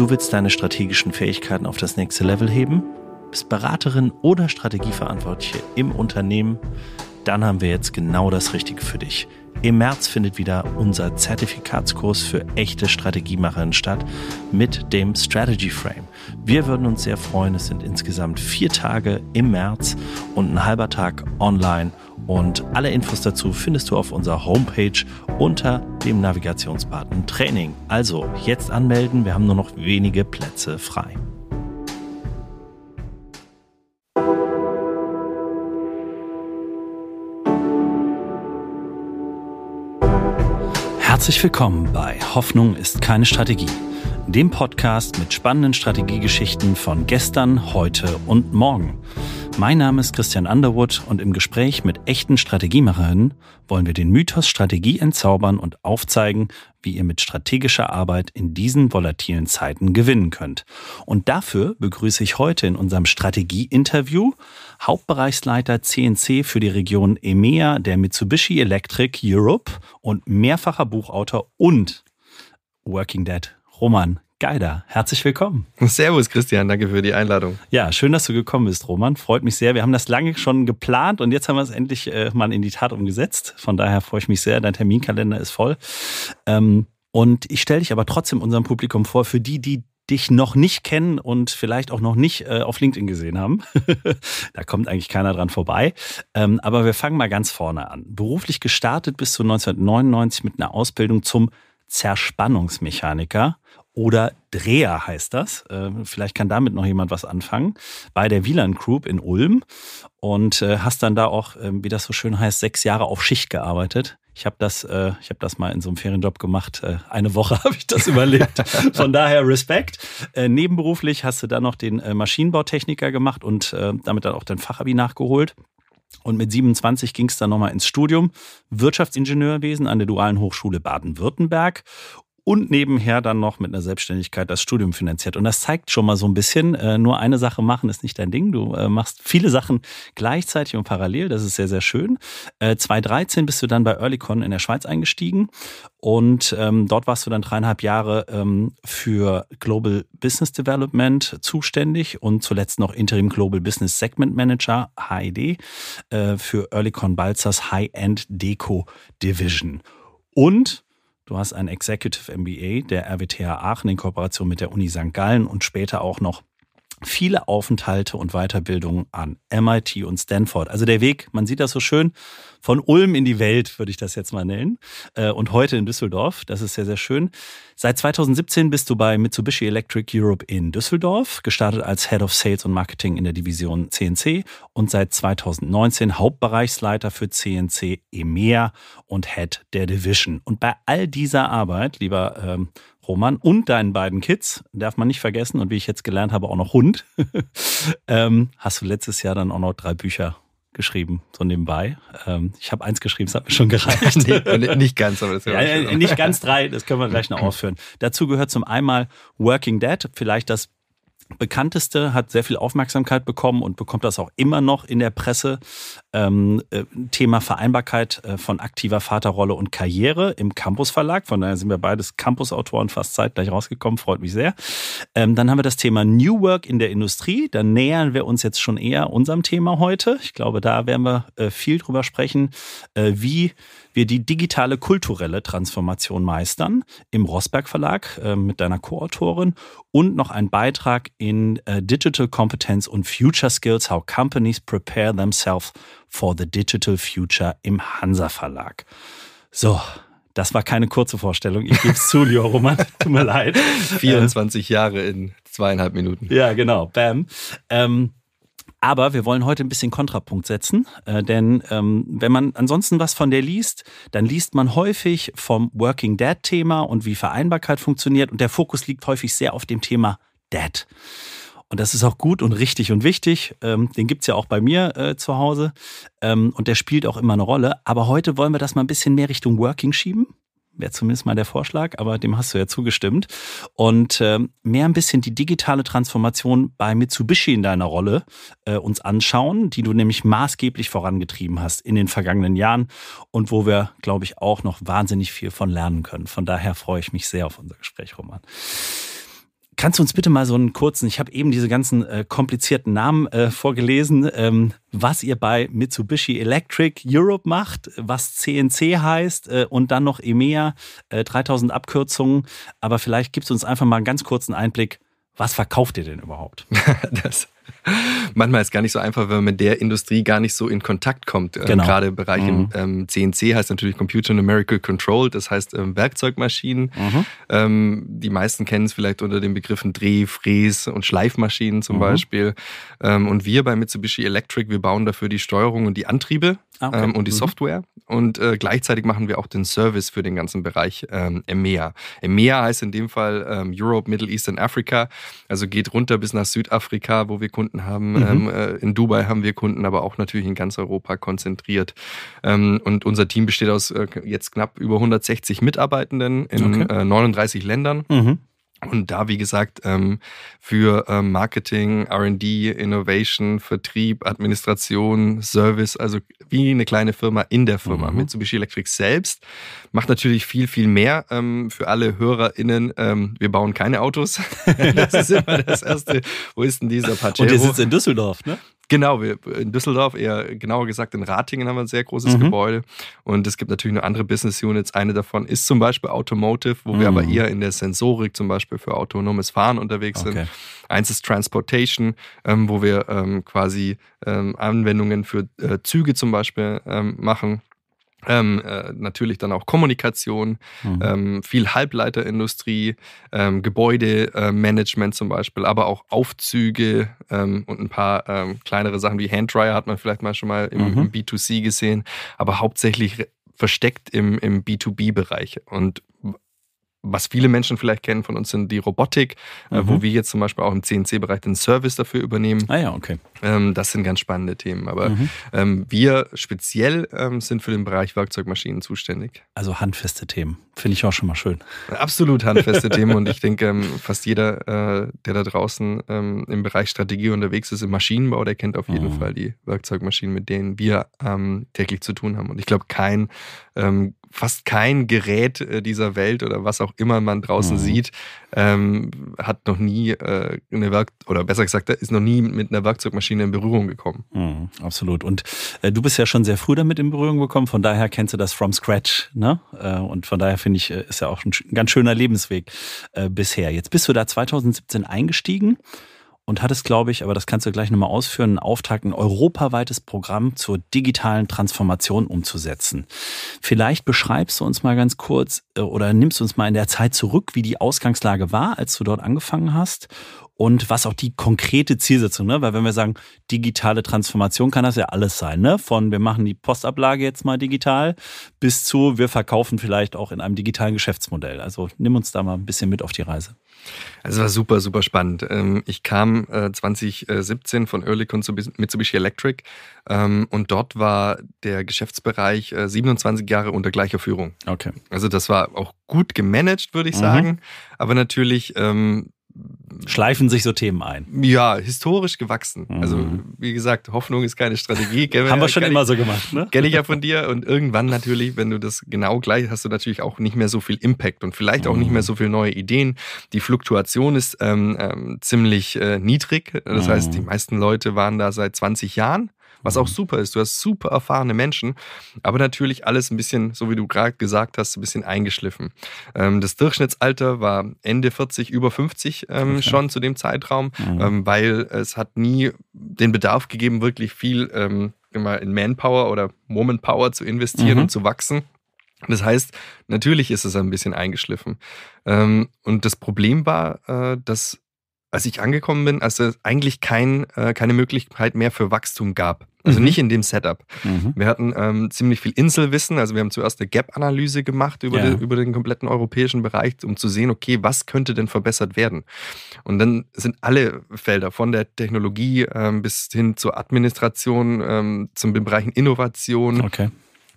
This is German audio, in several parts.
Du willst deine strategischen Fähigkeiten auf das nächste Level heben? Bist Beraterin oder Strategieverantwortliche im Unternehmen? Dann haben wir jetzt genau das Richtige für dich. Im März findet wieder unser Zertifikatskurs für echte Strategiemacherinnen statt mit dem Strategy Frame. Wir würden uns sehr freuen. Es sind insgesamt vier Tage im März und ein halber Tag online. Und alle Infos dazu findest du auf unserer Homepage unter dem Navigationsbutton Training. Also jetzt anmelden. Wir haben nur noch wenige Plätze frei. Herzlich willkommen bei Hoffnung ist keine Strategie, dem Podcast mit spannenden Strategiegeschichten von gestern, heute und morgen. Mein Name ist Christian Underwood und im Gespräch mit echten Strategiemacherinnen wollen wir den Mythos Strategie entzaubern und aufzeigen, wie ihr mit strategischer Arbeit in diesen volatilen Zeiten gewinnen könnt. Und dafür begrüße ich heute in unserem Strategie-Interview Hauptbereichsleiter CNC für die Region EMEA der Mitsubishi Electric Europe und mehrfacher Buchautor und Working Dead Roman Geider. Herzlich willkommen. Servus, Christian. Danke für die Einladung. Ja, schön, dass du gekommen bist, Roman. Freut mich sehr. Wir haben das lange schon geplant und jetzt haben wir es endlich äh, mal in die Tat umgesetzt. Von daher freue ich mich sehr. Dein Terminkalender ist voll. Ähm, und ich stelle dich aber trotzdem unserem Publikum vor, für die, die dich noch nicht kennen und vielleicht auch noch nicht äh, auf LinkedIn gesehen haben. da kommt eigentlich keiner dran vorbei. Ähm, aber wir fangen mal ganz vorne an. Beruflich gestartet bis zu 1999 mit einer Ausbildung zum Zerspannungsmechaniker oder Dreher heißt das. Äh, vielleicht kann damit noch jemand was anfangen. Bei der Wieland Group in Ulm und äh, hast dann da auch, ähm, wie das so schön heißt, sechs Jahre auf Schicht gearbeitet. Ich habe das, äh, habe das mal in so einem Ferienjob gemacht. Eine Woche habe ich das überlebt. Von daher Respekt. Nebenberuflich hast du dann noch den Maschinenbautechniker gemacht und damit dann auch dein Fachabi nachgeholt. Und mit 27 ging es dann nochmal ins Studium Wirtschaftsingenieurwesen an der Dualen Hochschule Baden-Württemberg und nebenher dann noch mit einer Selbstständigkeit das Studium finanziert. Und das zeigt schon mal so ein bisschen, äh, nur eine Sache machen ist nicht dein Ding. Du äh, machst viele Sachen gleichzeitig und parallel. Das ist sehr, sehr schön. Äh, 2013 bist du dann bei Earlycon in der Schweiz eingestiegen und ähm, dort warst du dann dreieinhalb Jahre ähm, für Global Business Development zuständig und zuletzt noch Interim Global Business Segment Manager, HID, äh, für Earlycon Balzers High-End Deco Division. Und Du hast ein Executive MBA der RWTH Aachen in Kooperation mit der Uni St. Gallen und später auch noch viele Aufenthalte und Weiterbildungen an MIT und Stanford. Also der Weg, man sieht das so schön, von Ulm in die Welt, würde ich das jetzt mal nennen. Äh, und heute in Düsseldorf. Das ist sehr, sehr schön. Seit 2017 bist du bei Mitsubishi Electric Europe in Düsseldorf, gestartet als Head of Sales und Marketing in der Division CNC und seit 2019 Hauptbereichsleiter für CNC EMEA und Head der Division. Und bei all dieser Arbeit, lieber ähm, Roman, und deinen beiden Kids, darf man nicht vergessen, und wie ich jetzt gelernt habe, auch noch Hund, ähm, hast du letztes Jahr dann auch noch drei Bücher geschrieben, so nebenbei. Ähm, ich habe eins geschrieben, das hat mir schon gereicht. nee, nicht ganz, aber das ja, ja, Nicht ganz drei, das können wir gleich noch aufführen. Dazu gehört zum einmal Working Dead, vielleicht das bekannteste, hat sehr viel Aufmerksamkeit bekommen und bekommt das auch immer noch in der Presse. Ähm, äh, Thema Vereinbarkeit äh, von aktiver Vaterrolle und Karriere im Campus Verlag. Von daher sind wir beides Campus-Autoren fast zeitgleich rausgekommen, freut mich sehr. Ähm, dann haben wir das Thema New Work in der Industrie. Da nähern wir uns jetzt schon eher unserem Thema heute. Ich glaube, da werden wir äh, viel drüber sprechen, äh, wie wir die digitale kulturelle Transformation meistern im Rosberg Verlag äh, mit deiner Co-Autorin und noch ein Beitrag in äh, Digital Competence und Future Skills, How Companies Prepare Themselves for the Digital Future im Hansa Verlag. So, das war keine kurze Vorstellung. Ich gebe es zu, Leo Roman. Tut mir leid. 24 Jahre in zweieinhalb Minuten. Ja, genau. Bam. Ähm, aber wir wollen heute ein bisschen Kontrapunkt setzen, äh, denn ähm, wenn man ansonsten was von der liest, dann liest man häufig vom Working Dad Thema und wie Vereinbarkeit funktioniert und der Fokus liegt häufig sehr auf dem Thema Dad. Und das ist auch gut und richtig und wichtig. Ähm, den gibt's ja auch bei mir äh, zu Hause. Ähm, und der spielt auch immer eine Rolle. Aber heute wollen wir das mal ein bisschen mehr Richtung Working schieben wäre zumindest mal der Vorschlag, aber dem hast du ja zugestimmt. Und äh, mehr ein bisschen die digitale Transformation bei Mitsubishi in deiner Rolle äh, uns anschauen, die du nämlich maßgeblich vorangetrieben hast in den vergangenen Jahren und wo wir, glaube ich, auch noch wahnsinnig viel von lernen können. Von daher freue ich mich sehr auf unser Gespräch, Roman. Kannst du uns bitte mal so einen kurzen, ich habe eben diese ganzen äh, komplizierten Namen äh, vorgelesen, ähm, was ihr bei Mitsubishi Electric Europe macht, was CNC heißt äh, und dann noch EMEA, 3000 äh, Abkürzungen. Aber vielleicht gibst du uns einfach mal einen ganz kurzen Einblick, was verkauft ihr denn überhaupt? das manchmal ist es gar nicht so einfach, wenn man mit der Industrie gar nicht so in Kontakt kommt. Ähm, genau. Ähm, gerade Bereich mhm. ähm, CNC heißt natürlich Computer Numerical Control, das heißt ähm, Werkzeugmaschinen. Mhm. Ähm, die meisten kennen es vielleicht unter den Begriffen Dreh-, Fräs- und Schleifmaschinen zum mhm. Beispiel. Ähm, und wir bei Mitsubishi Electric, wir bauen dafür die Steuerung und die Antriebe ah, okay. und die mhm. Software. Und äh, gleichzeitig machen wir auch den Service für den ganzen Bereich ähm, EMEA. EMEA heißt in dem Fall Europe, Middle East and Africa. Also geht runter bis nach Südafrika, wo wir Kunden haben. Mhm. Ähm, äh, in Dubai haben wir Kunden, aber auch natürlich in ganz Europa konzentriert. Ähm, und unser Team besteht aus äh, jetzt knapp über 160 Mitarbeitenden in okay. äh, 39 Ländern. Mhm. Und da, wie gesagt, ähm, für ähm, Marketing, RD, Innovation, Vertrieb, Administration, Service, also wie eine kleine Firma in der Firma. Mhm. Mitsubishi Electric selbst macht natürlich viel, viel mehr ähm, für alle HörerInnen. Wir bauen keine Autos. das ist immer das Erste. Wo ist denn dieser Pajero? Und der sitzt in Düsseldorf, ne? Genau, wir, in Düsseldorf, eher genauer gesagt in Ratingen haben wir ein sehr großes mhm. Gebäude. Und es gibt natürlich noch andere Business Units. Eine davon ist zum Beispiel Automotive, wo mhm. wir aber eher in der Sensorik zum Beispiel für autonomes Fahren unterwegs okay. sind. Eins ist Transportation, ähm, wo wir ähm, quasi ähm, Anwendungen für äh, Züge zum Beispiel ähm, machen. Ähm, äh, natürlich dann auch Kommunikation, mhm. ähm, viel Halbleiterindustrie, ähm, Gebäudemanagement äh, zum Beispiel, aber auch Aufzüge ähm, und ein paar ähm, kleinere Sachen wie Handdryer hat man vielleicht mal schon mal im, mhm. im B2C gesehen, aber hauptsächlich versteckt im, im B2B-Bereich. Und was viele Menschen vielleicht kennen von uns sind die Robotik, äh, mhm. wo wir jetzt zum Beispiel auch im CNC-Bereich den Service dafür übernehmen. Ah ja, okay. Ähm, das sind ganz spannende Themen. Aber mhm. ähm, wir speziell ähm, sind für den Bereich Werkzeugmaschinen zuständig. Also handfeste Themen. Finde ich auch schon mal schön. Absolut handfeste Themen. Und ich denke, fast jeder, äh, der da draußen im Bereich Strategie unterwegs ist, im Maschinenbau, der kennt auf jeden mhm. Fall die Werkzeugmaschinen, mit denen wir täglich zu tun haben. Und ich glaube, kein fast kein Gerät äh, dieser Welt oder was auch immer man draußen mhm. sieht, ähm, hat noch nie äh, eine Werk oder besser gesagt, ist noch nie mit einer Werkzeugmaschine in Berührung gekommen. Mhm, absolut. Und äh, du bist ja schon sehr früh damit in Berührung gekommen, von daher kennst du das from scratch, ne? Äh, und von daher finde ich, äh, ist ja auch ein ganz schöner Lebensweg äh, bisher. Jetzt bist du da 2017 eingestiegen und hattest, glaube ich, aber das kannst du gleich nochmal ausführen, einen Auftrag, ein europaweites Programm zur digitalen Transformation umzusetzen. Vielleicht beschreibst du uns mal ganz kurz äh, oder nimmst uns mal in der Zeit zurück, wie die Ausgangslage war, als du dort angefangen hast und was auch die konkrete Zielsetzung, ne? Weil wenn wir sagen, digitale Transformation kann das ja alles sein, ne? Von wir machen die Postablage jetzt mal digital bis zu wir verkaufen vielleicht auch in einem digitalen Geschäftsmodell. Also nimm uns da mal ein bisschen mit auf die Reise. Also es war super, super spannend. Ähm, ich kam 2017 äh, von Oerlikon zu Mitsubishi Electric ähm, und dort war der Geschäftsbereich 27 äh, Jahre unter gleicher Führung. Okay. Also das war auch gut gemanagt, würde ich mhm. sagen, aber natürlich ähm, schleifen sich so Themen ein. Ja, historisch gewachsen. Mhm. Also, wie gesagt, Hoffnung ist keine Strategie. Haben wir schon immer ich, so gemacht, ne? Kenne ich ja von dir. Und irgendwann natürlich, wenn du das genau gleich hast, du natürlich auch nicht mehr so viel Impact und vielleicht auch mhm. nicht mehr so viele neue Ideen. Die Fluktuation ist ähm, ähm, ziemlich äh, niedrig. Das mhm. heißt, die meisten Leute waren da seit 20 Jahren was auch mhm. super ist. Du hast super erfahrene Menschen, aber natürlich alles ein bisschen, so wie du gerade gesagt hast, ein bisschen eingeschliffen. Ähm, das Durchschnittsalter war Ende 40, über 50 ähm, okay. schon zu dem Zeitraum, mhm. ähm, weil es hat nie den Bedarf gegeben, wirklich viel in Manpower oder Womanpower zu investieren mhm. und zu wachsen. Das heißt, natürlich ist es ein bisschen eingeschliffen. Und das Problem war, äh, dass als ich angekommen bin, als es eigentlich kein, äh, keine Möglichkeit mehr für Wachstum gab. Also mhm. nicht in dem Setup. Mhm. Wir hatten ähm, ziemlich viel Inselwissen. Also wir haben zuerst eine Gap-Analyse gemacht über, ja. den, über den kompletten europäischen Bereich, um zu sehen, okay, was könnte denn verbessert werden? Und dann sind alle Felder von der Technologie ähm, bis hin zur Administration, ähm, zum Bereich Innovation. Okay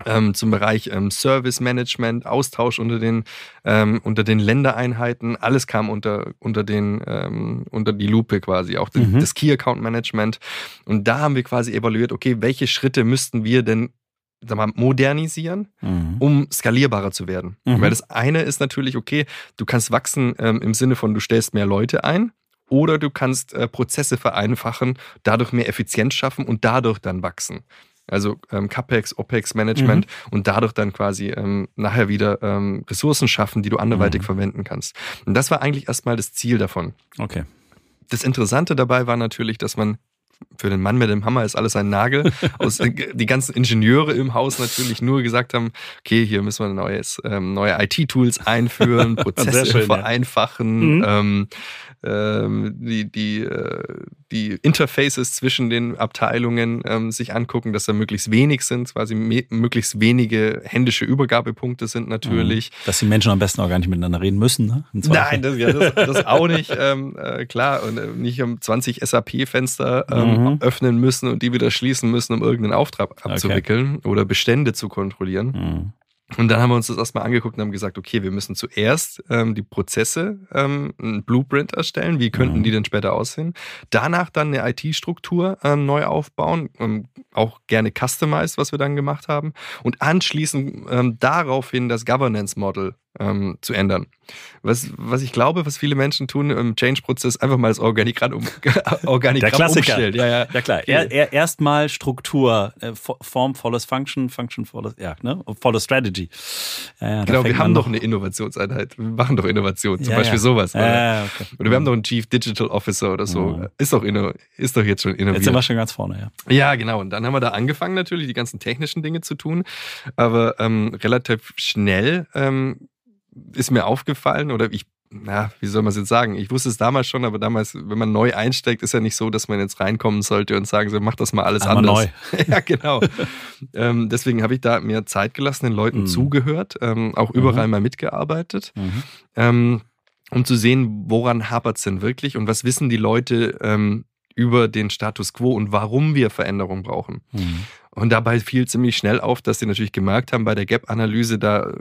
ähm, zum Bereich ähm, Service Management, Austausch unter den, ähm, unter den Ländereinheiten. Alles kam unter, unter, den, ähm, unter die Lupe quasi, auch mhm. das Key Account Management. Und da haben wir quasi evaluiert, okay, welche Schritte müssten wir denn sag mal, modernisieren, mhm. um skalierbarer zu werden. Mhm. Weil das eine ist natürlich, okay, du kannst wachsen ähm, im Sinne von, du stellst mehr Leute ein oder du kannst äh, Prozesse vereinfachen, dadurch mehr Effizienz schaffen und dadurch dann wachsen. Also ähm, CAPEX, OPEX-Management mhm. und dadurch dann quasi ähm, nachher wieder ähm, Ressourcen schaffen, die du anderweitig mhm. verwenden kannst. Und das war eigentlich erstmal das Ziel davon. Okay. Das Interessante dabei war natürlich, dass man für den Mann mit dem Hammer ist alles ein Nagel. Aus, äh, die ganzen Ingenieure im Haus natürlich nur gesagt haben, okay, hier müssen wir neues, ähm, neue IT-Tools einführen, Prozesse schön, vereinfachen, ja. mhm. ähm, ähm, die, die, äh, die Interfaces zwischen den Abteilungen ähm, sich angucken, dass da möglichst wenig sind, quasi möglichst wenige händische Übergabepunkte sind natürlich. Mhm. Dass die Menschen am besten auch gar nicht miteinander reden müssen, ne? Nein, das, ja, das, das auch nicht. Ähm, äh, klar, und äh, nicht um 20 SAP-Fenster ähm, mhm. Öffnen müssen und die wieder schließen müssen, um irgendeinen Auftrag abzuwickeln okay. oder Bestände zu kontrollieren. Mhm. Und dann haben wir uns das erstmal angeguckt und haben gesagt, okay, wir müssen zuerst ähm, die Prozesse, ähm, ein Blueprint erstellen. Wie könnten mhm. die denn später aussehen? Danach dann eine IT-Struktur ähm, neu aufbauen, ähm, auch gerne customized, was wir dann gemacht haben. Und anschließend ähm, daraufhin das Governance Model ähm, zu ändern. Was, was ich glaube, was viele Menschen tun im Change-Prozess, einfach mal das Organigramm, um, Organigramm Der Klassiker. umstellen. Ja, ja. ja klar. Er, er, Erstmal Struktur, äh, Form follows Function, Function follows, ja, ne? follows Strategy. Ja, genau, wir haben doch eine Innovationseinheit. Wir machen doch Innovation, zum Beispiel sowas. Oder? Okay. oder wir haben doch einen Chief Digital Officer oder so. Mhm. Ist, doch inno, ist doch jetzt schon innoviert. Jetzt sind wir schon ganz vorne, ja. Ja, genau. Und dann haben wir da angefangen natürlich, die ganzen technischen Dinge zu tun. Aber ähm, relativ schnell ähm, ist mir aufgefallen oder ich, na, wie soll man es jetzt sagen? Ich wusste es damals schon, aber damals, wenn man neu einsteigt, ist ja nicht so, dass man jetzt reinkommen sollte und sagen so, mach das mal alles Einmal anders. Neu. ja, genau. ähm, deswegen habe ich da mir Zeit gelassen, den Leuten mhm. zugehört, ähm, auch überall mhm. mal mitgearbeitet. Mhm. Ähm, um zu sehen, woran hapert es denn wirklich und was wissen die Leute ähm, über den Status quo und warum wir Veränderung brauchen. Mhm. Und dabei fiel ziemlich schnell auf, dass sie natürlich gemerkt haben, bei der Gap-Analyse, da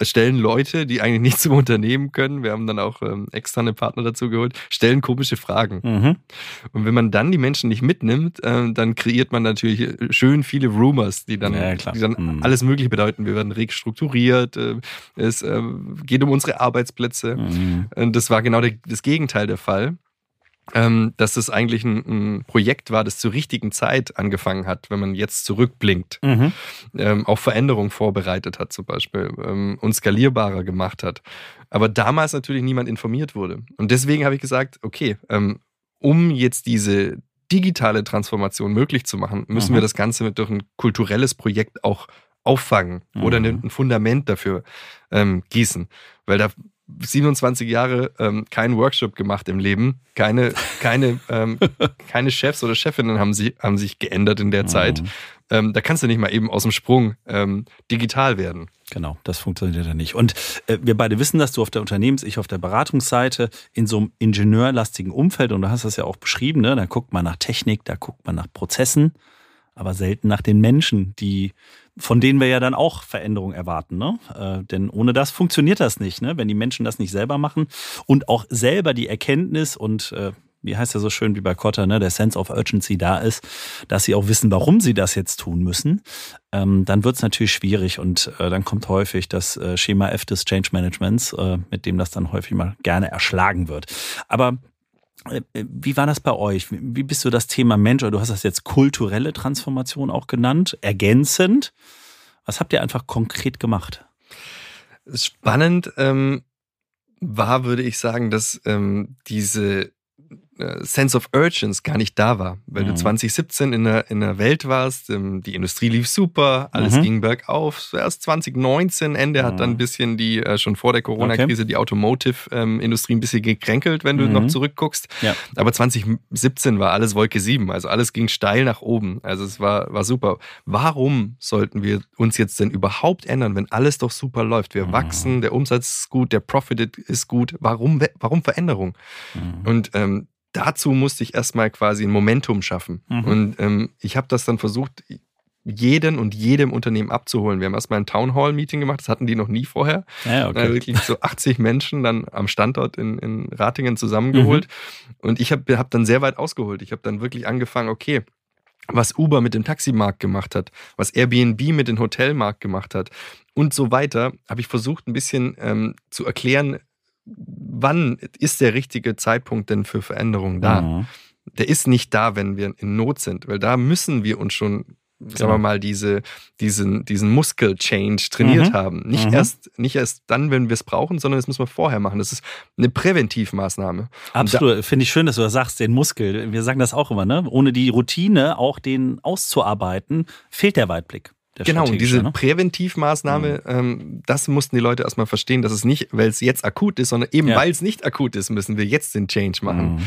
stellen Leute, die eigentlich nichts zum Unternehmen können, wir haben dann auch ähm, externe Partner dazu geholt, stellen komische Fragen. Mhm. Und wenn man dann die Menschen nicht mitnimmt, äh, dann kreiert man natürlich schön viele Rumors, die dann, ja, die dann mhm. alles Mögliche bedeuten. Wir werden restrukturiert, äh, es äh, geht um unsere Arbeitsplätze. Mhm. Und das war genau der, das Gegenteil der Fall ähm, dass es eigentlich ein, ein, Projekt war, das zur richtigen Zeit angefangen hat, wenn man jetzt zurückblinkt, mhm. ähm, auch Veränderungen vorbereitet hat zum Beispiel ähm, und skalierbarer gemacht hat. Aber damals natürlich niemand informiert wurde. Und deswegen habe ich gesagt, okay, ähm, um jetzt diese digitale Transformation möglich zu machen, müssen mhm. wir das Ganze durch ein kulturelles Projekt auch auffangen mhm. oder ein Fundament dafür ähm, gießen. Weil da 27 Jahre ähm, keinen Workshop gemacht im Leben. Keine, keine, ähm, keine Chefs oder Chefinnen haben, sie, haben sich geändert in der mhm. Zeit. Ähm, da kannst du nicht mal eben aus dem Sprung ähm, digital werden. Genau, das funktioniert ja nicht. Und äh, wir beide wissen, dass du auf der Unternehmens-, ich auf der Beratungsseite in so einem ingenieurlastigen Umfeld, und du hast das ja auch beschrieben, ne? da guckt man nach Technik, da guckt man nach Prozessen, aber selten nach den Menschen, die von denen wir ja dann auch Veränderungen erwarten. Ne? Äh, denn ohne das funktioniert das nicht, ne? wenn die Menschen das nicht selber machen und auch selber die Erkenntnis und äh, wie heißt ja so schön wie bei Kotter, ne, der Sense of Urgency da ist, dass sie auch wissen, warum sie das jetzt tun müssen, ähm, dann wird es natürlich schwierig und äh, dann kommt häufig das äh, Schema F des Change Managements, äh, mit dem das dann häufig mal gerne erschlagen wird. Aber wie war das bei euch? Wie bist du das Thema Mensch, oder du hast das jetzt kulturelle Transformation auch genannt, ergänzend? Was habt ihr einfach konkret gemacht? Spannend ähm, war, würde ich sagen, dass ähm, diese äh, Sense of Urgence gar nicht da war, weil mhm. du 2017 in der, in der Welt warst, ähm, die Industrie lief super, alles mhm. ging bergauf. Erst 2019, Ende mhm. hat dann ein bisschen die, äh, schon vor der Corona-Krise, okay. die Automotive-Industrie ein bisschen gekränkelt, wenn du noch mhm. zurückguckst. Ja. Aber 2017 war alles Wolke 7, also alles ging steil nach oben. Also es war, war super. Warum sollten wir uns jetzt denn überhaupt ändern, wenn alles doch super läuft? Wir mhm. wachsen, der Umsatz ist gut, der Profit ist gut. Warum, warum Veränderung? Mhm. Und ähm, dazu musste ich erstmal quasi ein Momentum schaffen. Mhm. Und ähm, ich habe das dann versucht, jeden und jedem Unternehmen abzuholen. Wir haben erstmal ein Town Hall Meeting gemacht, das hatten die noch nie vorher. Ja, okay. wirklich so 80 Menschen dann am Standort in, in Ratingen zusammengeholt. Mhm. Und ich habe hab dann sehr weit ausgeholt. Ich habe dann wirklich angefangen, okay, was Uber mit dem Taximarkt gemacht hat, was Airbnb mit dem Hotelmarkt gemacht hat und so weiter, habe ich versucht, ein bisschen ähm, zu erklären, wann ist der richtige Zeitpunkt denn für Veränderungen da? Mhm. Der ist nicht da, wenn wir in Not sind, weil da müssen wir uns schon sagen wir genau. mal, diese, diesen, diesen Muskel-Change trainiert mhm. haben. Nicht, mhm. erst, nicht erst dann, wenn wir es brauchen, sondern das müssen wir vorher machen. Das ist eine Präventivmaßnahme. Absolut. Finde ich schön, dass du das sagst, den Muskel. Wir sagen das auch immer, ne? Ohne die Routine, auch den auszuarbeiten, fehlt der Weitblick genau, und diese ne? Präventivmaßnahme, mhm. ähm, das mussten die Leute erstmal verstehen, dass es nicht, weil es jetzt akut ist, sondern eben ja. weil es nicht akut ist, müssen wir jetzt den Change machen. Mhm.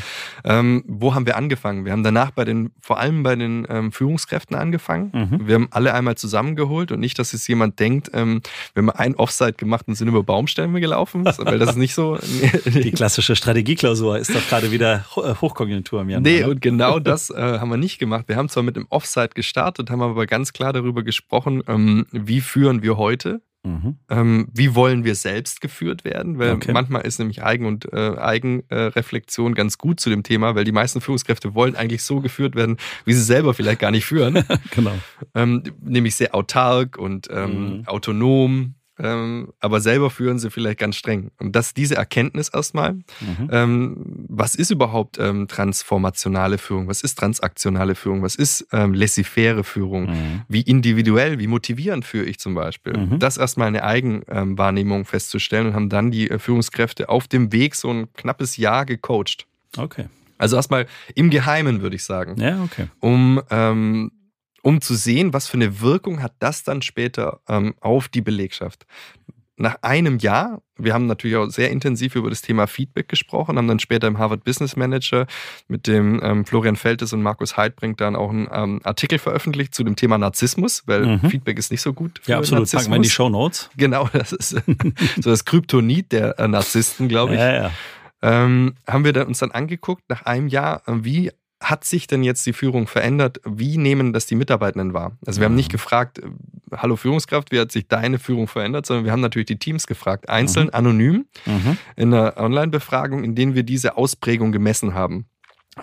Ähm, wo haben wir angefangen? Wir haben danach bei den, vor allem bei den ähm, Führungskräften angefangen. Mhm. Wir haben alle einmal zusammengeholt und nicht, dass jetzt jemand denkt, ähm, wir haben ein Offside gemacht und sind über Baumstämme gelaufen, weil das ist nicht so. die klassische Strategieklausur ist doch gerade wieder äh, Hochkonjunktur im Januar. Nee, ne? und genau das äh, haben wir nicht gemacht. Wir haben zwar mit dem Offside gestartet, haben aber ganz klar darüber gesprochen, gesprochen, ähm, wie führen wir heute? Mhm. Ähm, wie wollen wir selbst geführt werden? Weil okay. manchmal ist nämlich Eigen- und äh, Eigenreflexion ganz gut zu dem Thema, weil die meisten Führungskräfte wollen eigentlich so geführt werden, wie sie selber vielleicht gar nicht führen. genau. Ähm, nämlich sehr autark und ähm, mhm. autonom ähm, aber selber führen sie vielleicht ganz streng. Und dass diese Erkenntnis erstmal, mhm. ähm, was ist überhaupt ähm, transformationale Führung, was ist transaktionale Führung, was ist ähm, laissez-faire Führung, mhm. wie individuell, wie motivierend führe ich zum Beispiel. Mhm. Das erstmal eine Eigenwahrnehmung festzustellen und haben dann die äh, Führungskräfte auf dem Weg so ein knappes Jahr gecoacht. Okay. Also erstmal im Geheimen, würde ich sagen. Ja, okay. Um ähm, um zu sehen, was für eine Wirkung hat das dann später ähm, auf die Belegschaft. Nach einem Jahr, wir haben natürlich auch sehr intensiv über das Thema Feedback gesprochen, haben dann später im Harvard Business Manager mit dem ähm, Florian Feltes und Markus Heidbrink dann auch einen ähm, Artikel veröffentlicht zu dem Thema Narzissmus, weil mhm. Feedback ist nicht so gut. Für ja, absolut. Narzissmus. Packen wir in die Show Notes. Genau, das ist so das Kryptonit der äh, Narzissten, glaube ich. Ja, ja. Ähm, haben wir dann uns dann angeguckt, nach einem Jahr, äh, wie hat sich denn jetzt die Führung verändert? Wie nehmen das die Mitarbeitenden wahr? Also wir haben nicht mhm. gefragt, hallo Führungskraft, wie hat sich deine Führung verändert, sondern wir haben natürlich die Teams gefragt, einzeln, mhm. anonym, mhm. in einer Online-Befragung, in denen wir diese Ausprägung gemessen haben.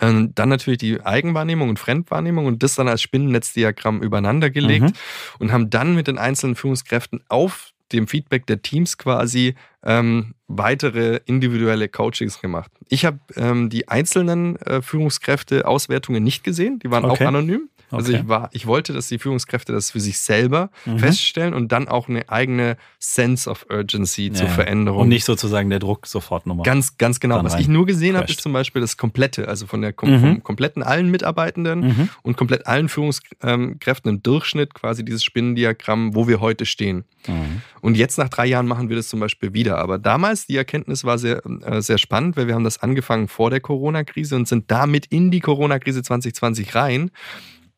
Und dann natürlich die Eigenwahrnehmung und Fremdwahrnehmung und das dann als Spinnennetzdiagramm übereinander gelegt mhm. und haben dann mit den einzelnen Führungskräften auf dem Feedback der Teams quasi ähm, weitere individuelle Coachings gemacht. Ich habe ähm, die einzelnen äh, Führungskräfte Auswertungen nicht gesehen, die waren okay. auch anonym. Also okay. ich war, ich wollte, dass die Führungskräfte das für sich selber mhm. feststellen und dann auch eine eigene Sense of Urgency ja, zur Veränderung. Und nicht sozusagen der Druck sofort nochmal. Ganz, ganz genau. Was ich nur gesehen habe, ist zum Beispiel das Komplette, also von der mhm. vom kompletten allen Mitarbeitenden mhm. und komplett allen Führungskräften im Durchschnitt quasi dieses Spinnendiagramm, wo wir heute stehen. Mhm. Und jetzt nach drei Jahren machen wir das zum Beispiel wieder. Aber damals die Erkenntnis war sehr, äh, sehr spannend, weil wir haben das angefangen vor der Corona-Krise und sind damit in die Corona-Krise 2020 rein.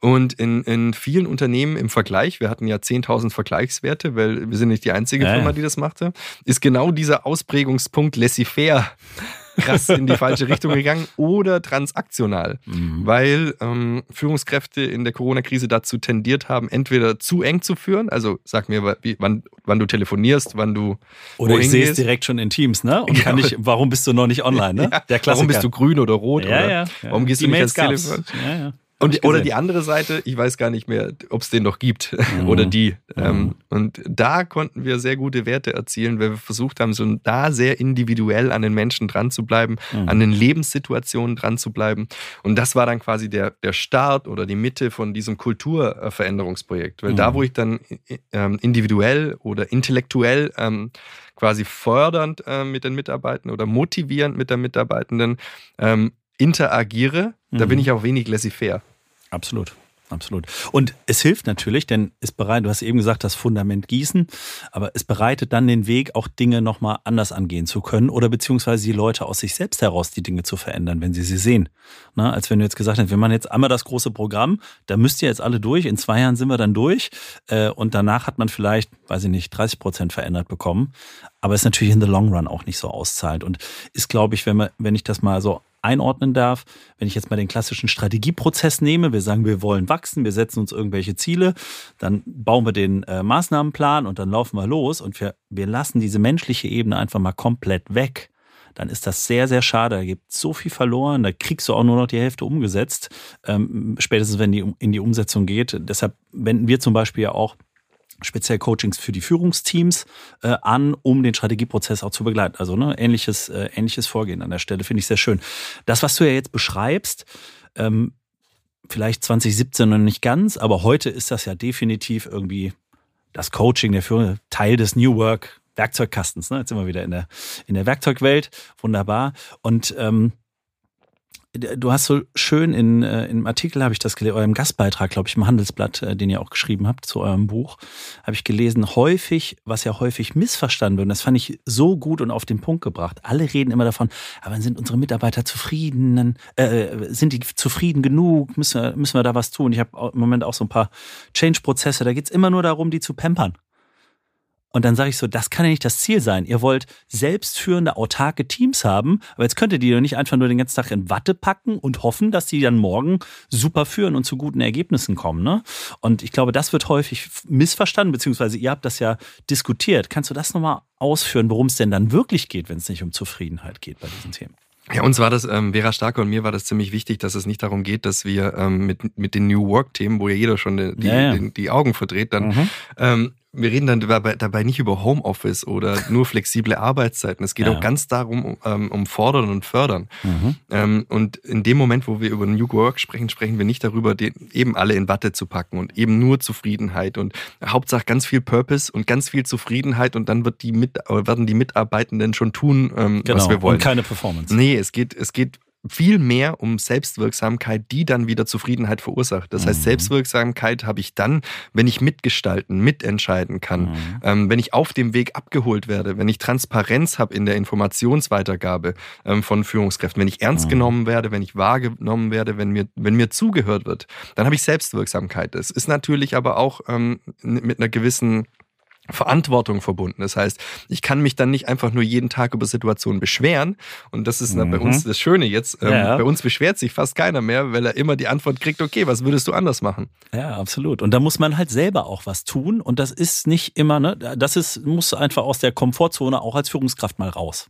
Und in, in vielen Unternehmen im Vergleich, wir hatten ja 10.000 Vergleichswerte, weil wir sind nicht die einzige ja, Firma, die das machte, ist genau dieser Ausprägungspunkt laissez-faire krass in die falsche Richtung gegangen oder transaktional, mhm. weil ähm, Führungskräfte in der Corona-Krise dazu tendiert haben, entweder zu eng zu führen, also sag mir, wie, wann, wann du telefonierst, wann du. Oder ich sehe es direkt schon in Teams, ne? Und genau. kann ich, warum bist du noch nicht online, ne? Ja, der Klassiker. Warum bist du grün oder rot? Ja, oder ja, ja. Warum gehst die du nicht Mails ans Telefon? Ja, ja. Und, oder die andere Seite, ich weiß gar nicht mehr, ob es den noch gibt mhm. oder die. Mhm. Ähm, und da konnten wir sehr gute Werte erzielen, weil wir versucht haben, so da sehr individuell an den Menschen dran zu bleiben, mhm. an den Lebenssituationen dran zu bleiben. Und das war dann quasi der, der Start oder die Mitte von diesem Kulturveränderungsprojekt. Weil da, mhm. wo ich dann ähm, individuell oder intellektuell ähm, quasi fördernd äh, mit den Mitarbeitenden oder motivierend mit der Mitarbeitenden ähm, interagiere, mhm. da bin mhm. ich auch wenig laissez-faire. Absolut. Absolut. Und es hilft natürlich, denn es bereitet, du hast eben gesagt, das Fundament gießen, aber es bereitet dann den Weg, auch Dinge nochmal anders angehen zu können oder beziehungsweise die Leute aus sich selbst heraus die Dinge zu verändern, wenn sie sie sehen. Na, als wenn du jetzt gesagt hast, wir machen jetzt einmal das große Programm, da müsst ihr jetzt alle durch, in zwei Jahren sind wir dann durch äh, und danach hat man vielleicht, weiß ich nicht, 30 Prozent verändert bekommen. Aber es ist natürlich in the long run auch nicht so auszahlt und ist, glaube ich, wenn, man, wenn ich das mal so einordnen darf. Wenn ich jetzt mal den klassischen Strategieprozess nehme, wir sagen, wir wollen wachsen, wir setzen uns irgendwelche Ziele, dann bauen wir den äh, Maßnahmenplan und dann laufen wir los und wir, wir lassen diese menschliche Ebene einfach mal komplett weg dann ist das sehr, sehr schade. Da gibt so viel verloren, da kriegst du auch nur noch die Hälfte umgesetzt, ähm, spätestens wenn die in die Umsetzung geht. Deshalb wenden wir zum Beispiel ja auch speziell Coachings für die Führungsteams äh, an, um den Strategieprozess auch zu begleiten. Also ne, ähnliches, äh, ähnliches Vorgehen an der Stelle finde ich sehr schön. Das, was du ja jetzt beschreibst, ähm, vielleicht 2017 noch nicht ganz, aber heute ist das ja definitiv irgendwie das Coaching der Führung, Teil des New Work Werkzeugkastens. Ne? Jetzt sind wir wieder in der, in der Werkzeugwelt. Wunderbar. Und ähm, Du hast so schön in, äh, im Artikel habe ich das gelesen, eurem Gastbeitrag, glaube ich, im Handelsblatt, äh, den ihr auch geschrieben habt zu eurem Buch, habe ich gelesen, häufig, was ja häufig missverstanden wird, und das fand ich so gut und auf den Punkt gebracht. Alle reden immer davon, aber sind unsere Mitarbeiter zufrieden, äh, sind die zufrieden genug, müssen wir, müssen wir da was tun? Ich habe im Moment auch so ein paar Change-Prozesse, da geht's immer nur darum, die zu pampern. Und dann sage ich so, das kann ja nicht das Ziel sein. Ihr wollt selbstführende, autarke Teams haben, aber jetzt könnt ihr die doch nicht einfach nur den ganzen Tag in Watte packen und hoffen, dass die dann morgen super führen und zu guten Ergebnissen kommen. Ne? Und ich glaube, das wird häufig missverstanden, beziehungsweise ihr habt das ja diskutiert. Kannst du das nochmal ausführen, worum es denn dann wirklich geht, wenn es nicht um Zufriedenheit geht bei diesen Themen? Ja, uns war das, ähm, Vera Starke und mir war das ziemlich wichtig, dass es nicht darum geht, dass wir ähm, mit, mit den New Work-Themen, wo ja jeder schon die, ja, ja. Die, die, Augen verdreht, dann mhm. ähm, wir reden dann dabei, dabei nicht über Homeoffice oder nur flexible Arbeitszeiten. Es geht ja. auch ganz darum, um, um Fordern und Fördern. Mhm. Ähm, und in dem Moment, wo wir über New Work sprechen, sprechen wir nicht darüber, den, eben alle in Watte zu packen und eben nur Zufriedenheit und Hauptsache ganz viel Purpose und ganz viel Zufriedenheit und dann wird die mit, werden die Mitarbeitenden schon tun, ähm, genau. was wir wollen. Und keine Performance. Nee, es geht, es geht viel mehr um Selbstwirksamkeit, die dann wieder Zufriedenheit verursacht. Das heißt, mhm. Selbstwirksamkeit habe ich dann, wenn ich mitgestalten, mitentscheiden kann, mhm. ähm, wenn ich auf dem Weg abgeholt werde, wenn ich Transparenz habe in der Informationsweitergabe ähm, von Führungskräften, wenn ich ernst mhm. genommen werde, wenn ich wahrgenommen werde, wenn mir, wenn mir zugehört wird, dann habe ich Selbstwirksamkeit. Das ist natürlich aber auch ähm, mit einer gewissen Verantwortung verbunden. Das heißt, ich kann mich dann nicht einfach nur jeden Tag über Situationen beschweren. Und das ist mhm. bei uns das Schöne jetzt. Ähm, ja. Bei uns beschwert sich fast keiner mehr, weil er immer die Antwort kriegt, okay, was würdest du anders machen? Ja, absolut. Und da muss man halt selber auch was tun. Und das ist nicht immer, ne, das ist, muss einfach aus der Komfortzone auch als Führungskraft mal raus.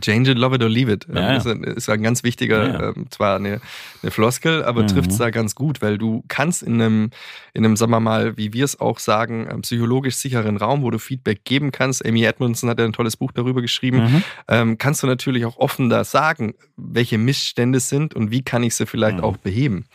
Change it, love it or leave it. Ja, ist, ein, ist ein ganz wichtiger, ja, ähm, zwar eine, eine Floskel, aber mhm. trifft es da ganz gut, weil du kannst in einem, in einem, sagen wir mal, wie wir es auch sagen, ähm, psychologisch sicheren Raum, wo du Feedback geben kannst. Amy Edmondson hat ja ein tolles Buch darüber geschrieben. Mhm. Ähm, kannst du natürlich auch offen da sagen, welche Missstände es sind und wie kann ich sie vielleicht mhm. auch beheben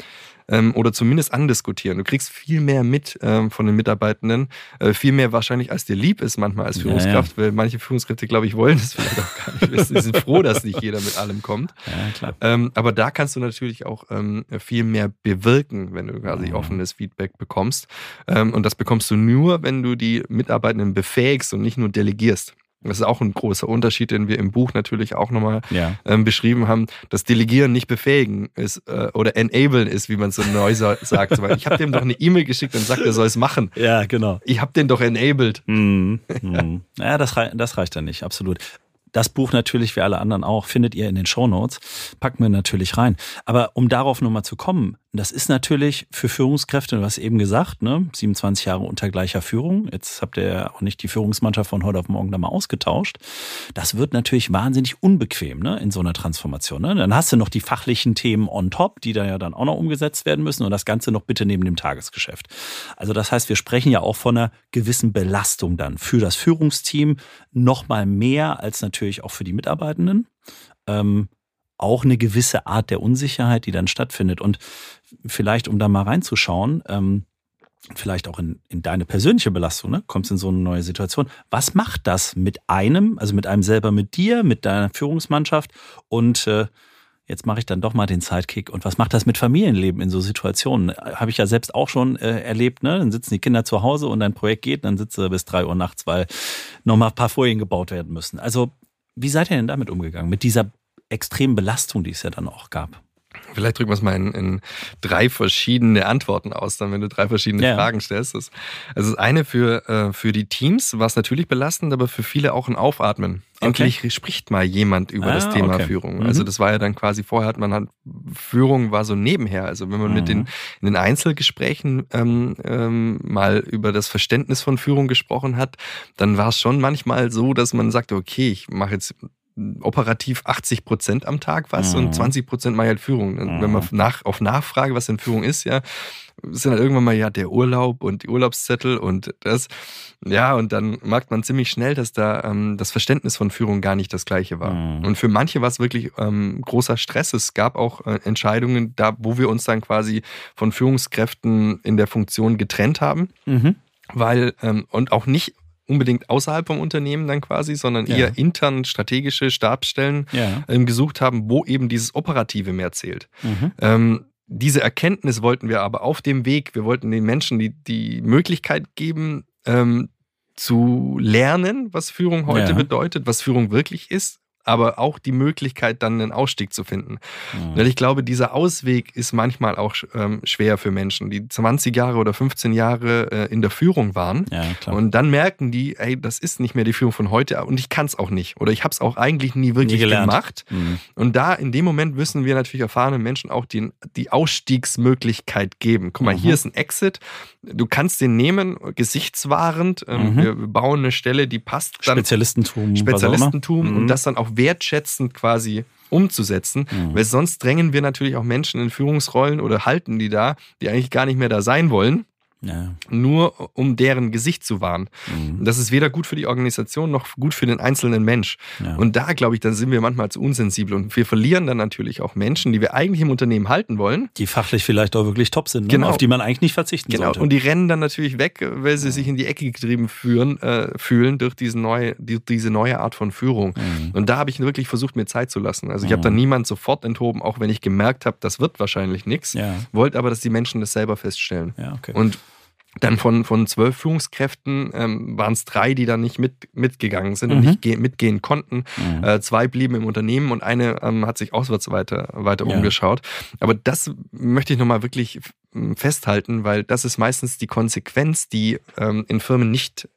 ähm, oder zumindest andiskutieren. Du kriegst viel mehr mit ähm, von den Mitarbeitenden, äh, viel mehr wahrscheinlich, als dir lieb ist manchmal als Führungskraft, ja, ja. weil manche Führungskräfte, glaube ich, wollen das vielleicht auch gar nicht wissen. Die sind froh, dass nicht jeder mit allem kommt. Ja, ähm, aber da kannst du natürlich auch ähm, viel mehr bewirken, wenn du quasi mhm. offenes Feedback bekommst. Ähm, und das bekommst du nur, wenn du die Mitarbeitenden befähigst und nicht nur delegierst. Das ist auch ein großer Unterschied, den wir im Buch natürlich auch nochmal ja. ähm, beschrieben haben, dass Delegieren nicht befähigen ist äh, oder enablen ist, wie man so neu sagt. ich habe dem doch eine E-Mail geschickt und sagt, er soll es machen. Ja, genau. Ich habe den doch enabled. Mhm. Mhm. ja, das, rei das reicht dann nicht, absolut. Das Buch natürlich, wie alle anderen auch, findet ihr in den Show Notes. Packen wir natürlich rein. Aber um darauf nochmal zu kommen, das ist natürlich für Führungskräfte, du hast eben gesagt, ne, 27 Jahre unter gleicher Führung. Jetzt habt ihr ja auch nicht die Führungsmannschaft von heute auf morgen da mal ausgetauscht. Das wird natürlich wahnsinnig unbequem ne, in so einer Transformation. Ne? Dann hast du noch die fachlichen Themen on top, die da ja dann auch noch umgesetzt werden müssen und das Ganze noch bitte neben dem Tagesgeschäft. Also das heißt, wir sprechen ja auch von einer gewissen Belastung dann für das Führungsteam noch mal mehr als natürlich auch für die Mitarbeitenden. Ähm, auch eine gewisse Art der Unsicherheit, die dann stattfindet. Und vielleicht, um da mal reinzuschauen, ähm, vielleicht auch in, in deine persönliche Belastung, ne? kommst in so eine neue Situation. Was macht das mit einem, also mit einem selber, mit dir, mit deiner Führungsmannschaft und äh, jetzt mache ich dann doch mal den Sidekick. Und was macht das mit Familienleben in so Situationen? Habe ich ja selbst auch schon äh, erlebt, ne? Dann sitzen die Kinder zu Hause und dein Projekt geht, dann sitzt du bis drei Uhr nachts, weil nochmal ein paar Folien gebaut werden müssen. Also, wie seid ihr denn damit umgegangen? Mit dieser extremen Belastung, die es ja dann auch gab. Vielleicht drücken wir es mal in, in, drei verschiedene Antworten aus, dann wenn du drei verschiedene ja. Fragen stellst. Das, also das eine für, äh, für die Teams war es natürlich belastend, aber für viele auch ein Aufatmen. Endlich okay. spricht mal jemand über ah, das Thema okay. Führung. Mhm. Also das war ja dann quasi vorher hat man halt, Führung war so nebenher. Also wenn man mhm. mit den, in den Einzelgesprächen ähm, ähm, mal über das Verständnis von Führung gesprochen hat, dann war es schon manchmal so, dass man sagte, okay, ich mache jetzt operativ 80 Prozent am Tag was mhm. und 20 Prozent mal halt Führung. Mhm. Wenn man nach, auf Nachfrage, was denn Führung ist, ja, sind dann irgendwann mal ja der Urlaub und die Urlaubszettel und das. Ja, und dann merkt man ziemlich schnell, dass da ähm, das Verständnis von Führung gar nicht das gleiche war. Mhm. Und für manche war es wirklich ähm, großer Stress. Es gab auch äh, Entscheidungen, da wo wir uns dann quasi von Führungskräften in der Funktion getrennt haben. Mhm. Weil, ähm, und auch nicht unbedingt außerhalb vom Unternehmen dann quasi, sondern ja. eher intern strategische Stabsstellen ja. ähm, gesucht haben, wo eben dieses Operative mehr zählt. Mhm. Ähm, diese Erkenntnis wollten wir aber auf dem Weg, wir wollten den Menschen die, die Möglichkeit geben, ähm, zu lernen, was Führung heute ja. bedeutet, was Führung wirklich ist aber auch die Möglichkeit, dann einen Ausstieg zu finden. Mhm. Weil ich glaube, dieser Ausweg ist manchmal auch ähm, schwer für Menschen, die 20 Jahre oder 15 Jahre äh, in der Führung waren. Ja, und dann merken die, ey, das ist nicht mehr die Führung von heute und ich kann es auch nicht. Oder ich habe es auch eigentlich nie wirklich nie gemacht. Mhm. Und da in dem Moment müssen wir natürlich erfahrenen Menschen auch die, die Ausstiegsmöglichkeit geben. Guck mal, mhm. hier ist ein Exit. Du kannst den nehmen, gesichtswahrend. Ähm, mhm. Wir bauen eine Stelle, die passt dann. Spezialistentum. Spezialistentum und mhm. das dann auch wertschätzend quasi umzusetzen, mhm. weil sonst drängen wir natürlich auch Menschen in Führungsrollen oder halten die da, die eigentlich gar nicht mehr da sein wollen. Ja. Nur um deren Gesicht zu wahren. Mhm. Das ist weder gut für die Organisation noch gut für den einzelnen Mensch. Ja. Und da, glaube ich, dann sind wir manchmal zu unsensibel. Und wir verlieren dann natürlich auch Menschen, die wir eigentlich im Unternehmen halten wollen. Die fachlich vielleicht auch wirklich top sind, ne? genau. auf die man eigentlich nicht verzichten genau. sollte. Und die rennen dann natürlich weg, weil sie ja. sich in die Ecke getrieben führen, äh, fühlen durch diese neue, die, diese neue Art von Führung. Mhm. Und da habe ich wirklich versucht, mir Zeit zu lassen. Also ich mhm. habe dann niemand sofort enthoben, auch wenn ich gemerkt habe, das wird wahrscheinlich nichts. Wollte aber, dass die Menschen das selber feststellen. Okay. Und dann von, von zwölf Führungskräften ähm, waren es drei, die dann nicht mit, mitgegangen sind mhm. und nicht mitgehen konnten. Mhm. Äh, zwei blieben im Unternehmen und eine ähm, hat sich auswärts weiter, weiter ja. umgeschaut. Aber das möchte ich nochmal wirklich festhalten, weil das ist meistens die Konsequenz, die ähm, in Firmen nicht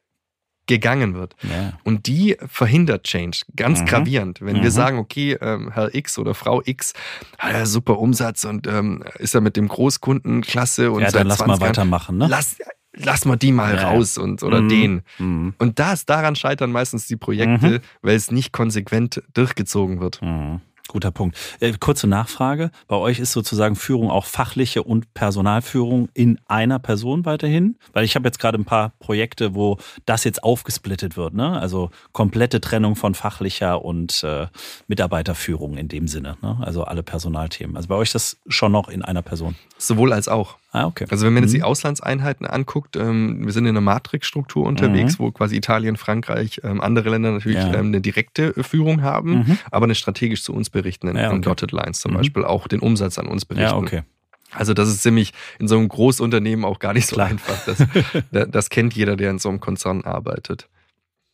gegangen wird. Ja. Und die verhindert Change ganz mhm. gravierend. Wenn mhm. wir sagen, okay, ähm, Herr X oder Frau X hat ja super Umsatz und ähm, ist ja mit dem Großkunden klasse und ja, dann lass mal weitermachen, ne? Lass, lass mal die mal ja. raus und oder mhm. den. Mhm. Und das, daran scheitern meistens die Projekte, mhm. weil es nicht konsequent durchgezogen wird. Mhm. Guter Punkt. Äh, kurze Nachfrage. Bei euch ist sozusagen Führung auch fachliche und Personalführung in einer Person weiterhin? Weil ich habe jetzt gerade ein paar Projekte, wo das jetzt aufgesplittet wird. Ne? Also komplette Trennung von fachlicher und äh, Mitarbeiterführung in dem Sinne. Ne? Also alle Personalthemen. Also bei euch das schon noch in einer Person? Sowohl als auch. Ah, okay. Also wenn man jetzt mhm. die Auslandseinheiten anguckt, ähm, wir sind in einer Matrixstruktur unterwegs, mhm. wo quasi Italien, Frankreich, ähm, andere Länder natürlich ja. ähm, eine direkte Führung haben, mhm. aber eine strategisch zu uns berichten, in, ja, okay. in Dotted Lines zum mhm. Beispiel, auch den Umsatz an uns berichten. Ja, okay. Also das ist ziemlich in so einem Großunternehmen auch gar nicht so Klar. einfach. Das, das kennt jeder, der in so einem Konzern arbeitet.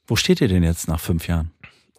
Wo steht ihr denn jetzt nach fünf Jahren?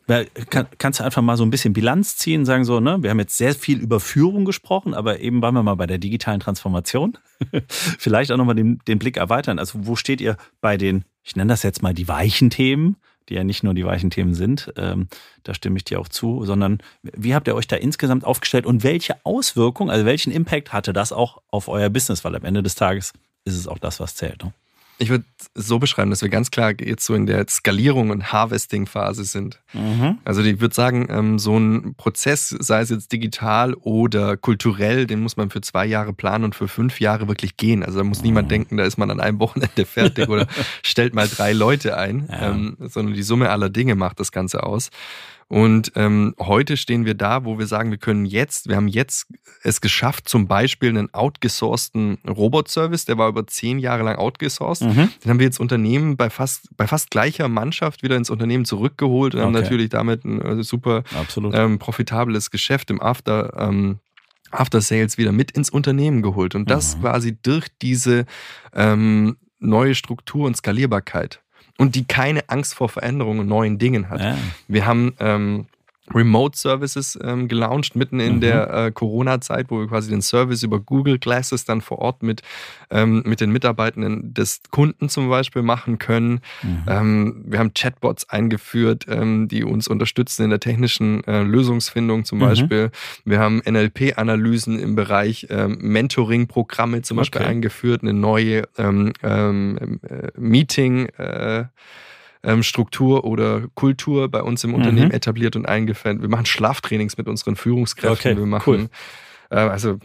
Kann, kannst du einfach mal so ein bisschen Bilanz ziehen, sagen so, ne, wir haben jetzt sehr viel über Führung gesprochen, aber eben waren wir mal bei der digitalen Transformation. Vielleicht auch nochmal den, den Blick erweitern. Also wo steht ihr bei den, ich nenne das jetzt mal die weichen Themen, die ja nicht nur die weichen Themen sind, ähm, da stimme ich dir auch zu, sondern wie habt ihr euch da insgesamt aufgestellt und welche Auswirkungen, also welchen Impact hatte das auch auf euer Business? Weil am Ende des Tages ist es auch das, was zählt. Ne? Ich würde so beschreiben, dass wir ganz klar jetzt so in der Skalierung und Harvesting-Phase sind. Mhm. Also ich würde sagen, ähm, so ein Prozess, sei es jetzt digital oder kulturell, den muss man für zwei Jahre planen und für fünf Jahre wirklich gehen. Also da muss mhm. niemand denken, da ist man an einem Wochenende fertig oder stellt mal drei Leute ein, ja. ähm, sondern die Summe aller Dinge macht das Ganze aus. Und ähm, heute stehen wir da, wo wir sagen, wir können jetzt, wir haben jetzt es geschafft, zum Beispiel einen outgesourcten Robot-Service, der war über zehn Jahre lang outgesourced. Mhm. Den haben wir jetzt Unternehmen bei fast, bei fast gleicher Mannschaft wieder ins Unternehmen zurückgeholt und okay. haben natürlich damit ein äh, super ähm, profitables Geschäft im After. Ähm, After Sales wieder mit ins Unternehmen geholt. Und das mhm. quasi durch diese ähm, neue Struktur und Skalierbarkeit und die keine Angst vor Veränderungen und neuen Dingen hat. Ja. Wir haben ähm, Remote Services ähm, gelauncht, mitten in mhm. der äh, Corona-Zeit, wo wir quasi den Service über Google Glasses dann vor Ort mit, ähm, mit den Mitarbeitenden des Kunden zum Beispiel machen können. Mhm. Ähm, wir haben Chatbots eingeführt, ähm, die uns unterstützen in der technischen äh, Lösungsfindung zum mhm. Beispiel. Wir haben NLP-Analysen im Bereich ähm, Mentoring-Programme zum Beispiel okay. eingeführt, eine neue ähm, äh, Meeting- äh, ähm, Struktur oder Kultur bei uns im Unternehmen mhm. etabliert und eingefällt. Wir machen Schlaftrainings mit unseren Führungskräften. Okay, wir machen cool. Äh, also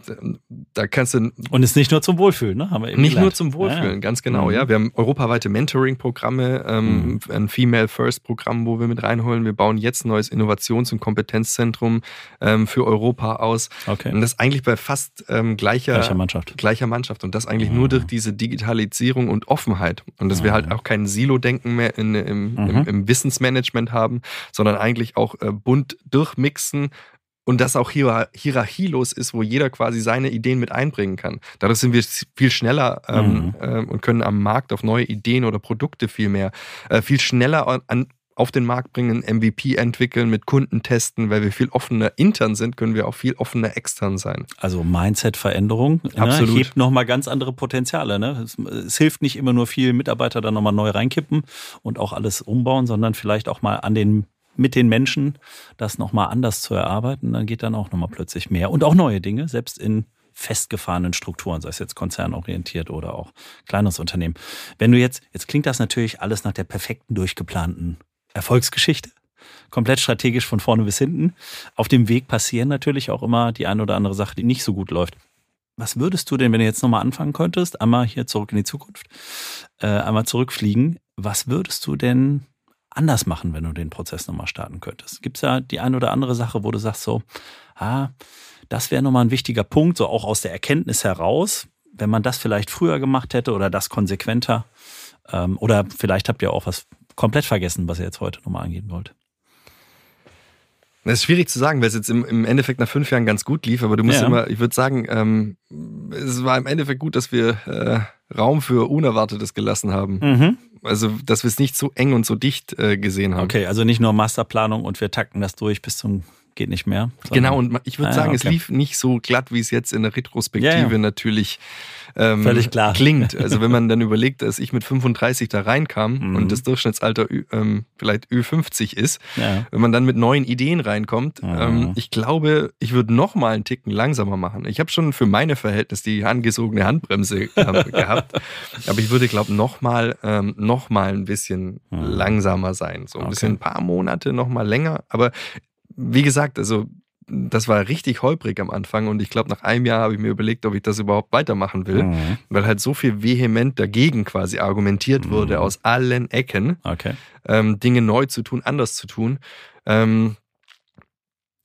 da kannst du. Und ist nicht nur zum Wohlfühlen, ne? Haben wir eben nicht gelernt. nur zum Wohlfühlen, ja, ja. ganz genau. Mhm. Ja, wir haben europaweite Mentoring-Programme, ähm, mhm. ein Female First-Programm, wo wir mit reinholen. Wir bauen jetzt ein neues Innovations- und Kompetenzzentrum ähm, für Europa aus. Okay. Und das eigentlich bei fast ähm, gleicher, gleicher Mannschaft. Gleicher Mannschaft. Und das eigentlich mhm. nur durch diese Digitalisierung und Offenheit. Und dass wir halt auch kein Silo-Denken mehr in, im, im, mhm. im, Wissensmanagement haben, sondern eigentlich auch äh, bunt durchmixen und das auch hier hierarchielos ist, wo jeder quasi seine Ideen mit einbringen kann. Dadurch sind wir viel schneller ähm, mhm. ähm, und können am Markt auf neue Ideen oder Produkte viel mehr, äh, viel schneller an, auf den Markt bringen, MVP entwickeln, mit Kunden testen, weil wir viel offener intern sind, können wir auch viel offener extern sein. Also Mindset-Veränderung ne, hebt nochmal ganz andere Potenziale. Ne? Es, es, hilft nicht immer nur viel Mitarbeiter dann nochmal neu reinkippen und auch alles umbauen, sondern vielleicht auch mal an den mit den Menschen das nochmal anders zu erarbeiten, dann geht dann auch nochmal plötzlich mehr. Und auch neue Dinge, selbst in festgefahrenen Strukturen, sei es jetzt konzernorientiert oder auch kleines Unternehmen. Wenn du jetzt, jetzt klingt das natürlich alles nach der perfekten, durchgeplanten Erfolgsgeschichte. Komplett strategisch von vorne bis hinten. Auf dem Weg passieren natürlich auch immer die eine oder andere Sache, die nicht so gut läuft. Was würdest du denn, wenn du jetzt nochmal anfangen könntest, einmal hier zurück in die Zukunft, äh, einmal zurückfliegen, was würdest du denn anders machen, wenn du den Prozess nochmal starten könntest? Gibt es da die eine oder andere Sache, wo du sagst so, ah, das wäre nochmal ein wichtiger Punkt, so auch aus der Erkenntnis heraus, wenn man das vielleicht früher gemacht hätte oder das konsequenter? Ähm, oder vielleicht habt ihr auch was komplett vergessen, was ihr jetzt heute nochmal angehen wollt. Das ist schwierig zu sagen, weil es jetzt im, im Endeffekt nach fünf Jahren ganz gut lief, aber du musst ja. immer, ich würde sagen, ähm, es war im Endeffekt gut, dass wir äh, Raum für Unerwartetes gelassen haben. Mhm. Also, dass wir es nicht so eng und so dicht äh, gesehen haben. Okay, also nicht nur Masterplanung und wir takten das durch bis zum geht nicht mehr. Genau, und ich würde ah, sagen, okay. es lief nicht so glatt, wie es jetzt in der Retrospektive ja, ja. natürlich ähm, Völlig klar. klingt. Also wenn man dann überlegt, dass ich mit 35 da reinkam mhm. und das Durchschnittsalter ähm, vielleicht Ü50 ist, ja. wenn man dann mit neuen Ideen reinkommt, mhm. ähm, ich glaube, ich würde noch mal einen Ticken langsamer machen. Ich habe schon für meine Verhältnisse die angesogene Handbremse gehabt, aber ich würde, glaube noch mal, ähm, noch mal ein bisschen mhm. langsamer sein. So ein okay. bisschen ein paar Monate noch mal länger. Aber wie gesagt, also das war richtig holprig am Anfang und ich glaube, nach einem Jahr habe ich mir überlegt, ob ich das überhaupt weitermachen will, mhm. weil halt so viel vehement dagegen quasi argumentiert wurde mhm. aus allen Ecken, okay. ähm, Dinge neu zu tun, anders zu tun. Ähm,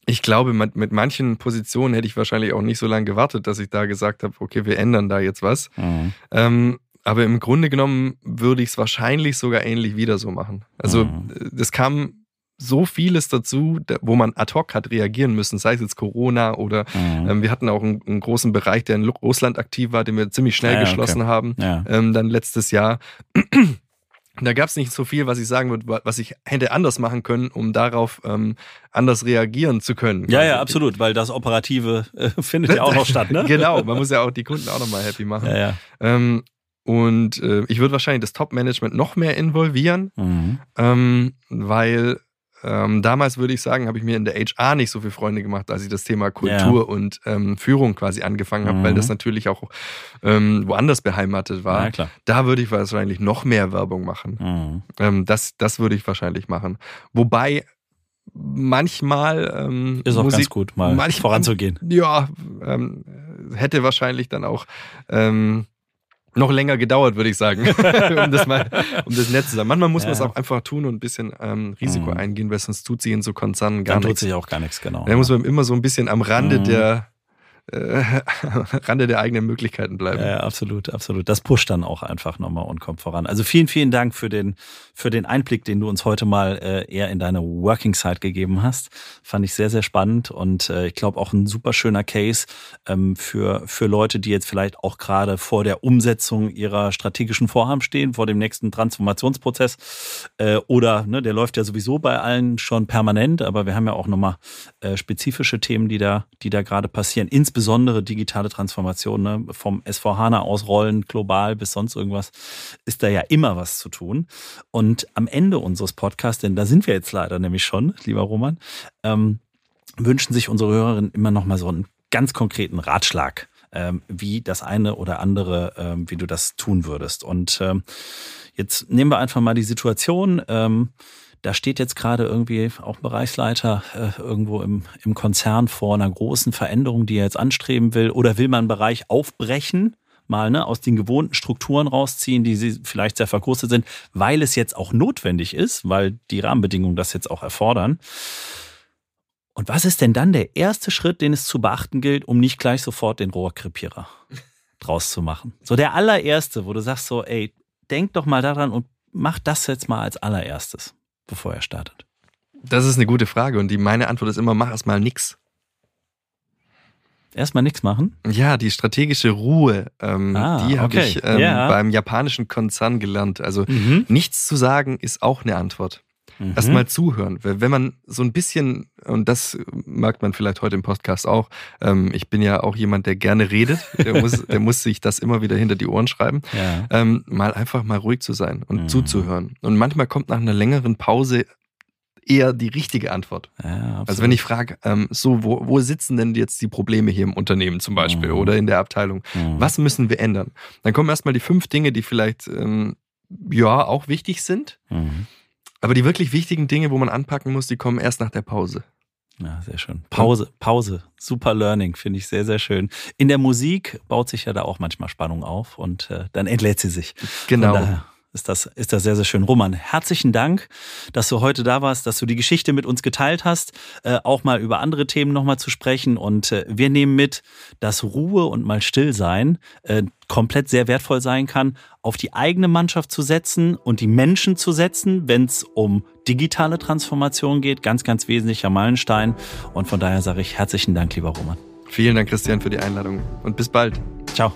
ich glaube, mit, mit, manchen Positionen hätte ich wahrscheinlich auch nicht so lange gewartet, dass ich da gesagt habe, okay, wir ändern da jetzt was. Mhm. Ähm, aber im Grunde genommen würde ich es wahrscheinlich sogar ähnlich wieder so machen. Also mhm. das kam so vieles dazu, wo man ad hoc hat reagieren müssen, sei es jetzt Corona oder mhm. ähm, wir hatten auch einen, einen, großen Bereich, der in Russland aktiv war, den wir ziemlich schnell ja, geschlossen okay. haben, ja. ähm, dann letztes Jahr. Da gab es nicht so viel, was ich sagen würde, was ich hätte anders machen können, um darauf ähm, anders reagieren zu können. Ja, quasi. ja, absolut, weil das Operative äh, findet ja auch noch statt, ne? genau, man muss ja auch die Kunden auch nochmal happy machen. Ja, ja. Ähm, und äh, ich würde wahrscheinlich das Top-Management noch mehr involvieren, mhm. ähm, weil ähm, damals würde ich sagen, habe ich mir in der HR nicht so viele Freunde gemacht, als ich das Thema Kultur ja. und ähm, Führung quasi angefangen habe, mhm. weil das natürlich auch ähm, woanders beheimatet war. Ja, da würde ich wahrscheinlich noch mehr Werbung machen. Mhm. Ähm, das, das würde ich wahrscheinlich machen. Wobei manchmal ähm, ist auch Musik, ganz gut, mal manchmal, voranzugehen. Ja, ähm, hätte wahrscheinlich dann auch noch länger gedauert, würde ich sagen, um das mal, um das nett zu sagen. Manchmal muss ja. man es auch einfach tun und ein bisschen ähm, Risiko mhm. eingehen, weil sonst tut sich in so Konzernen gar Dann nichts. Dann tut sich auch gar nichts, genau. Da muss man immer so ein bisschen am Rande mhm. der äh, Rande der eigenen Möglichkeiten bleiben. Ja, absolut, absolut. Das pusht dann auch einfach nochmal und kommt voran. Also vielen, vielen Dank für den, für den Einblick, den du uns heute mal äh, eher in deine Working Side gegeben hast. Fand ich sehr, sehr spannend und äh, ich glaube auch ein super schöner Case ähm, für, für Leute, die jetzt vielleicht auch gerade vor der Umsetzung ihrer strategischen Vorhaben stehen, vor dem nächsten Transformationsprozess äh, oder, ne, der läuft ja sowieso bei allen schon permanent, aber wir haben ja auch nochmal äh, spezifische Themen, die da, die da gerade passieren. Insbesondere insbesondere digitale Transformation, ne? vom SVHANA ausrollen, global bis sonst irgendwas, ist da ja immer was zu tun. Und am Ende unseres Podcasts, denn da sind wir jetzt leider nämlich schon, lieber Roman, ähm, wünschen sich unsere Hörerinnen immer noch mal so einen ganz konkreten Ratschlag ähm, wie das eine oder andere, ähm, wie du das tun würdest. Und ähm, jetzt nehmen wir einfach mal die Situation. Da steht jetzt gerade irgendwie auch Bereichsleiter äh, irgendwo im, im Konzern vor einer großen Veränderung, die er jetzt anstreben will. Oder will man einen Bereich aufbrechen? mal ne, aus den gewohnten Strukturen rausziehen, die sie vielleicht sehr verkostet sind, weil es jetzt auch notwendig ist, weil die Rahmenbedingungen das jetzt auch erfordern. Und was ist denn dann der erste Schritt, den es zu beachten gilt, um nicht gleich sofort den Rohrkrepierer draus zu machen? So der allererste, wo du sagst so, ey, denk doch mal daran und mach das jetzt mal als allererstes bevor er startet? Das ist eine gute Frage und die, meine Antwort ist immer, mach erstmal nix. Erstmal nichts machen? Ja, die strategische Ruhe, ähm, ah, die habe okay. ich ähm, ja. beim japanischen Konzern gelernt. Also mhm. nichts zu sagen ist auch eine Antwort. Mhm. Erstmal zuhören. Wenn man so ein bisschen, und das merkt man vielleicht heute im Podcast auch, ähm, ich bin ja auch jemand, der gerne redet, der muss, der muss sich das immer wieder hinter die Ohren schreiben, ja. ähm, mal einfach mal ruhig zu sein und mhm. zuzuhören. Und manchmal kommt nach einer längeren Pause eher die richtige Antwort. Ja, also wenn ich frage, ähm, so, wo, wo sitzen denn jetzt die Probleme hier im Unternehmen zum Beispiel mhm. oder in der Abteilung? Mhm. Was müssen wir ändern? Dann kommen erstmal die fünf Dinge, die vielleicht ähm, ja auch wichtig sind. Mhm. Aber die wirklich wichtigen Dinge, wo man anpacken muss, die kommen erst nach der Pause. Ja, sehr schön. Pause, Pause. Super Learning, finde ich sehr, sehr schön. In der Musik baut sich ja da auch manchmal Spannung auf und äh, dann entlädt sie sich. Genau ist das, ist das sehr, sehr schön. Roman, herzlichen Dank, dass du heute da warst, dass du die Geschichte mit uns geteilt hast, äh, auch mal über andere Themen nochmal zu sprechen. Und äh, wir nehmen mit, dass Ruhe und mal still sein äh, komplett sehr wertvoll sein kann, auf die eigene Mannschaft zu setzen und die Menschen zu setzen, wenn es um digitale Transformation geht. Ganz, ganz wesentlicher Meilenstein. Und von daher sage ich herzlichen Dank, lieber Roman. Vielen Dank, Christian, für die Einladung und bis bald. Ciao.